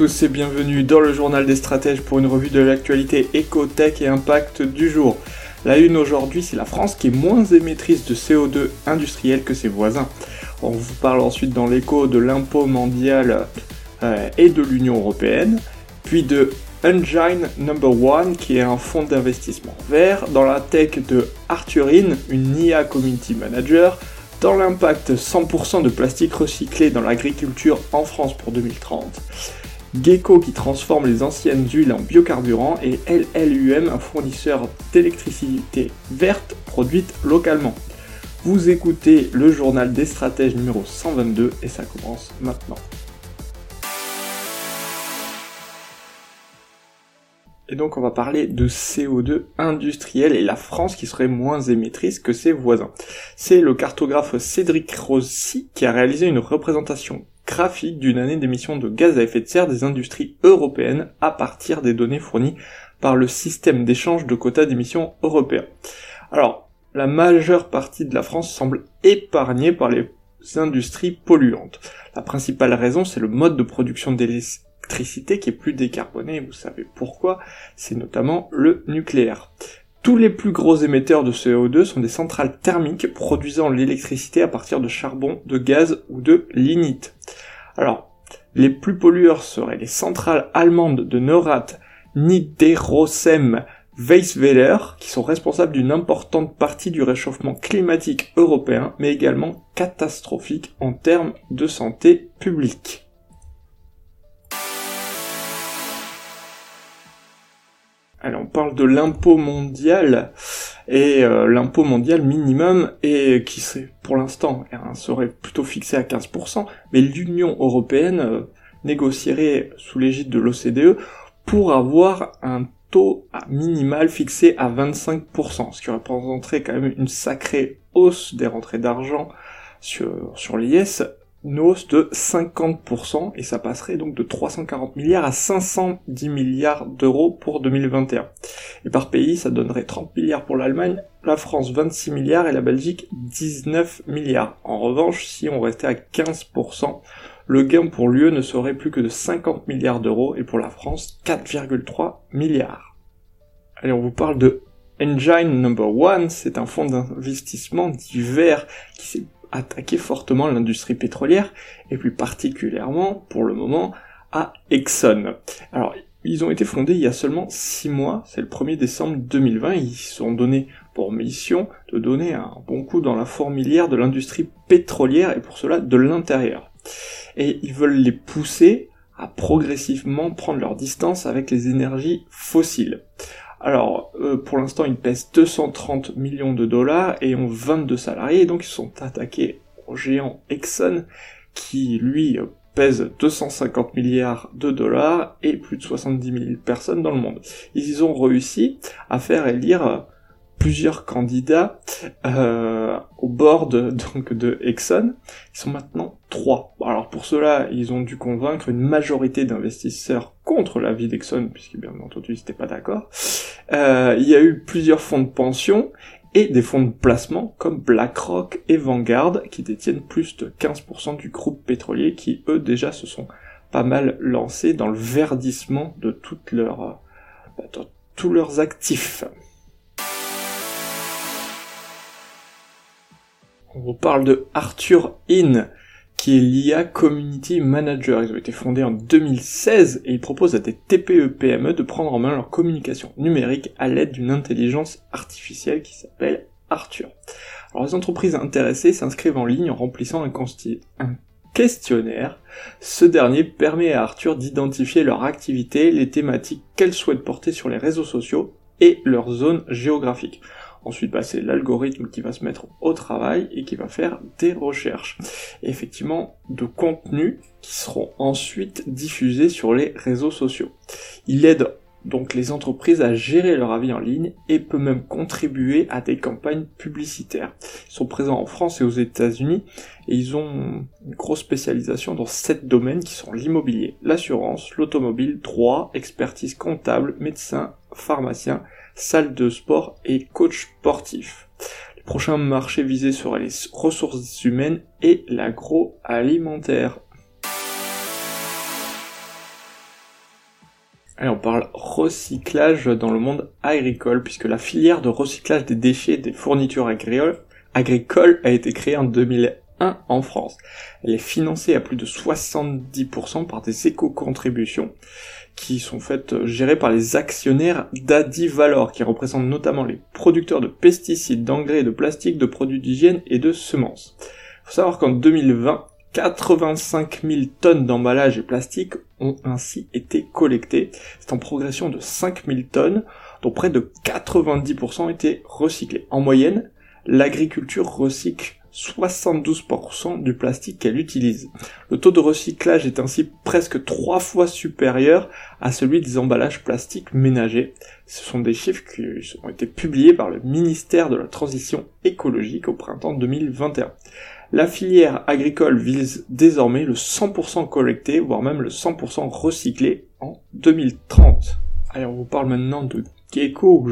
Tous et bienvenue dans le journal des stratèges pour une revue de l'actualité éco-tech et impact du jour. La une aujourd'hui, c'est la France qui est moins émettrice de CO2 industriel que ses voisins. On vous parle ensuite dans l'écho de l'impôt mondial euh, et de l'Union européenne, puis de Engine Number One qui est un fonds d'investissement vert, dans la tech de Arthurine, une IA Community Manager, dans l'impact 100% de plastique recyclé dans l'agriculture en France pour 2030, Gecko qui transforme les anciennes huiles en biocarburant et LLUM, un fournisseur d'électricité verte produite localement. Vous écoutez le journal des stratèges numéro 122 et ça commence maintenant. Et donc on va parler de CO2 industriel et la France qui serait moins émettrice que ses voisins. C'est le cartographe Cédric Rossi qui a réalisé une représentation graphique d'une année d'émissions de gaz à effet de serre des industries européennes à partir des données fournies par le système d'échange de quotas d'émissions européens. Alors, la majeure partie de la France semble épargnée par les industries polluantes. La principale raison, c'est le mode de production qui est plus décarbonée, vous savez pourquoi, c'est notamment le nucléaire. Tous les plus gros émetteurs de CO2 sont des centrales thermiques produisant l'électricité à partir de charbon, de gaz ou de lignite. Alors, les plus pollueurs seraient les centrales allemandes de Norat, Niederosem, Weissweiler, qui sont responsables d'une importante partie du réchauffement climatique européen, mais également catastrophique en termes de santé publique. Alors on parle de l'impôt mondial et euh, l'impôt mondial minimum et qui serait pour l'instant hein, serait plutôt fixé à 15%, mais l'Union européenne euh, négocierait sous l'égide de l'OCDE pour avoir un taux minimal fixé à 25%, ce qui représenterait quand même une sacrée hausse des rentrées d'argent sur, sur l'IS une hausse de 50% et ça passerait donc de 340 milliards à 510 milliards d'euros pour 2021. Et par pays, ça donnerait 30 milliards pour l'Allemagne, la France 26 milliards et la Belgique 19 milliards. En revanche, si on restait à 15%, le gain pour l'UE ne serait plus que de 50 milliards d'euros et pour la France 4,3 milliards. Allez, on vous parle de Engine Number One, c'est un fonds d'investissement divers qui s'est attaquer fortement l'industrie pétrolière, et plus particulièrement, pour le moment, à Exxon. Alors, ils ont été fondés il y a seulement 6 mois, c'est le 1er décembre 2020, ils se sont donnés pour mission de donner un bon coup dans la fourmilière de l'industrie pétrolière, et pour cela de l'intérieur. Et ils veulent les pousser à progressivement prendre leur distance avec les énergies fossiles. Alors, euh, pour l'instant, ils pèsent 230 millions de dollars et ont 22 salariés, donc ils sont attaqués au géant Exxon, qui lui pèse 250 milliards de dollars et plus de 70 000 personnes dans le monde. Ils ont réussi à faire élire plusieurs candidats euh, au board donc de Exxon. Ils sont maintenant trois. Alors pour cela, ils ont dû convaincre une majorité d'investisseurs contre l'avis d'Exxon, puisque bien entendu ils n'étaient pas d'accord. Euh, il y a eu plusieurs fonds de pension et des fonds de placement comme BlackRock et Vanguard qui détiennent plus de 15% du groupe pétrolier qui eux déjà se sont pas mal lancés dans le verdissement de toutes leurs, euh, de tous leurs actifs. on vous parle de Arthur In, qui est l'IA Community Manager. Ils ont été fondés en 2016 et ils proposent à des TPE-PME e de prendre en main leur communication numérique à l'aide d'une intelligence artificielle qui s'appelle Arthur. Alors les entreprises intéressées s'inscrivent en ligne en remplissant un, un questionnaire. Ce dernier permet à Arthur d'identifier leur activité, les thématiques qu'elles souhaitent porter sur les réseaux sociaux et leur zone géographique. Ensuite, bah, c'est l'algorithme qui va se mettre au travail et qui va faire des recherches. Effectivement, de contenus qui seront ensuite diffusés sur les réseaux sociaux. Il aide donc les entreprises à gérer leur avis en ligne et peut même contribuer à des campagnes publicitaires. Ils sont présents en France et aux États-Unis et ils ont une grosse spécialisation dans sept domaines qui sont l'immobilier, l'assurance, l'automobile, droit, expertise comptable, médecin, pharmacien, salle de sport et coach sportif. Les prochains marchés visés seraient les ressources humaines et l'agroalimentaire. Allez, on parle recyclage dans le monde agricole, puisque la filière de recyclage des déchets des fournitures agricoles a été créée en 2001 en France. Elle est financée à plus de 70% par des éco-contributions qui sont faites euh, gérées par les actionnaires d'Adivalor, qui représentent notamment les producteurs de pesticides, d'engrais, de plastique, de produits d'hygiène et de semences. Il faut savoir qu'en 2020, 85 000 tonnes d'emballage et plastique ont ainsi été collectées. C'est en progression de 5 000 tonnes, dont près de 90% ont été recyclés. En moyenne, l'agriculture recycle 72% du plastique qu'elle utilise. Le taux de recyclage est ainsi presque trois fois supérieur à celui des emballages plastiques ménagers. Ce sont des chiffres qui ont été publiés par le ministère de la Transition écologique au printemps 2021. La filière agricole vise désormais le 100% collecté, voire même le 100% recyclé en 2030. Allez, on vous parle maintenant de Gecko ou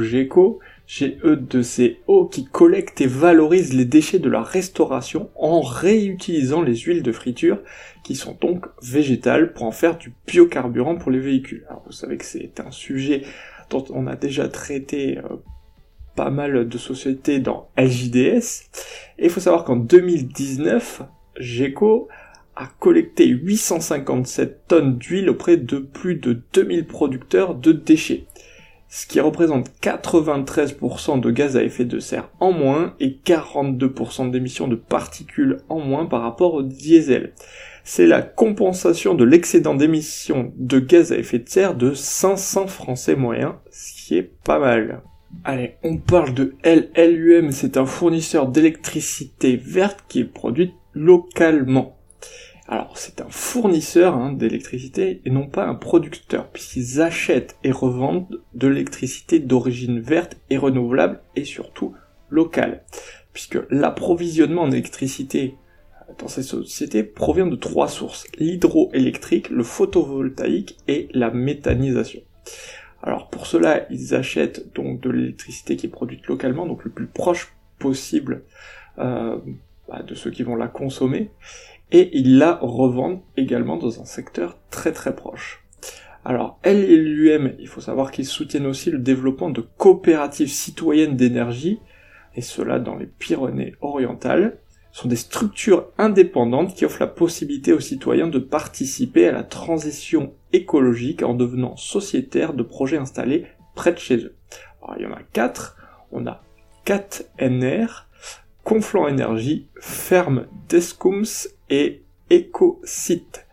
GECO, G-E-C-O, qui collecte et valorise les déchets de la restauration en réutilisant les huiles de friture, qui sont donc végétales, pour en faire du biocarburant pour les véhicules. Alors vous savez que c'est un sujet dont on a déjà traité euh, pas mal de sociétés dans LJDS. Et il faut savoir qu'en 2019, GECO a collecté 857 tonnes d'huile auprès de plus de 2000 producteurs de déchets, ce qui représente 93% de gaz à effet de serre en moins et 42% d'émissions de particules en moins par rapport au diesel. C'est la compensation de l'excédent d'émissions de gaz à effet de serre de 500 Français moyens, ce qui est pas mal. Allez, on parle de LLUM, c'est un fournisseur d'électricité verte qui est produite localement. Alors c'est un fournisseur hein, d'électricité et non pas un producteur, puisqu'ils achètent et revendent de l'électricité d'origine verte et renouvelable et surtout locale. Puisque l'approvisionnement en électricité euh, dans ces sociétés provient de trois sources, l'hydroélectrique, le photovoltaïque et la méthanisation. Alors pour cela, ils achètent donc de l'électricité qui est produite localement, donc le plus proche possible euh, bah, de ceux qui vont la consommer, et ils la revendent également dans un secteur très très proche. Alors LLUM, il faut savoir qu'ils soutiennent aussi le développement de coopératives citoyennes d'énergie, et cela dans les Pyrénées orientales, sont des structures indépendantes qui offrent la possibilité aux citoyens de participer à la transition écologique en devenant sociétaires de projets installés près de chez eux. Alors, il y en a quatre. On a 4NR, Conflant Énergie, Ferme Descoums et EcoSite.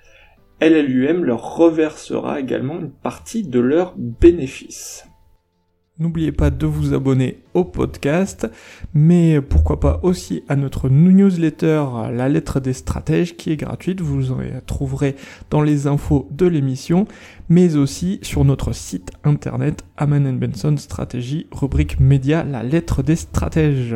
LLUM leur reversera également une partie de leurs bénéfices. N'oubliez pas de vous abonner au podcast, mais pourquoi pas aussi à notre newsletter La lettre des stratèges qui est gratuite, vous en trouverez dans les infos de l'émission, mais aussi sur notre site internet Aman Benson Stratégie, rubrique média La lettre des stratèges.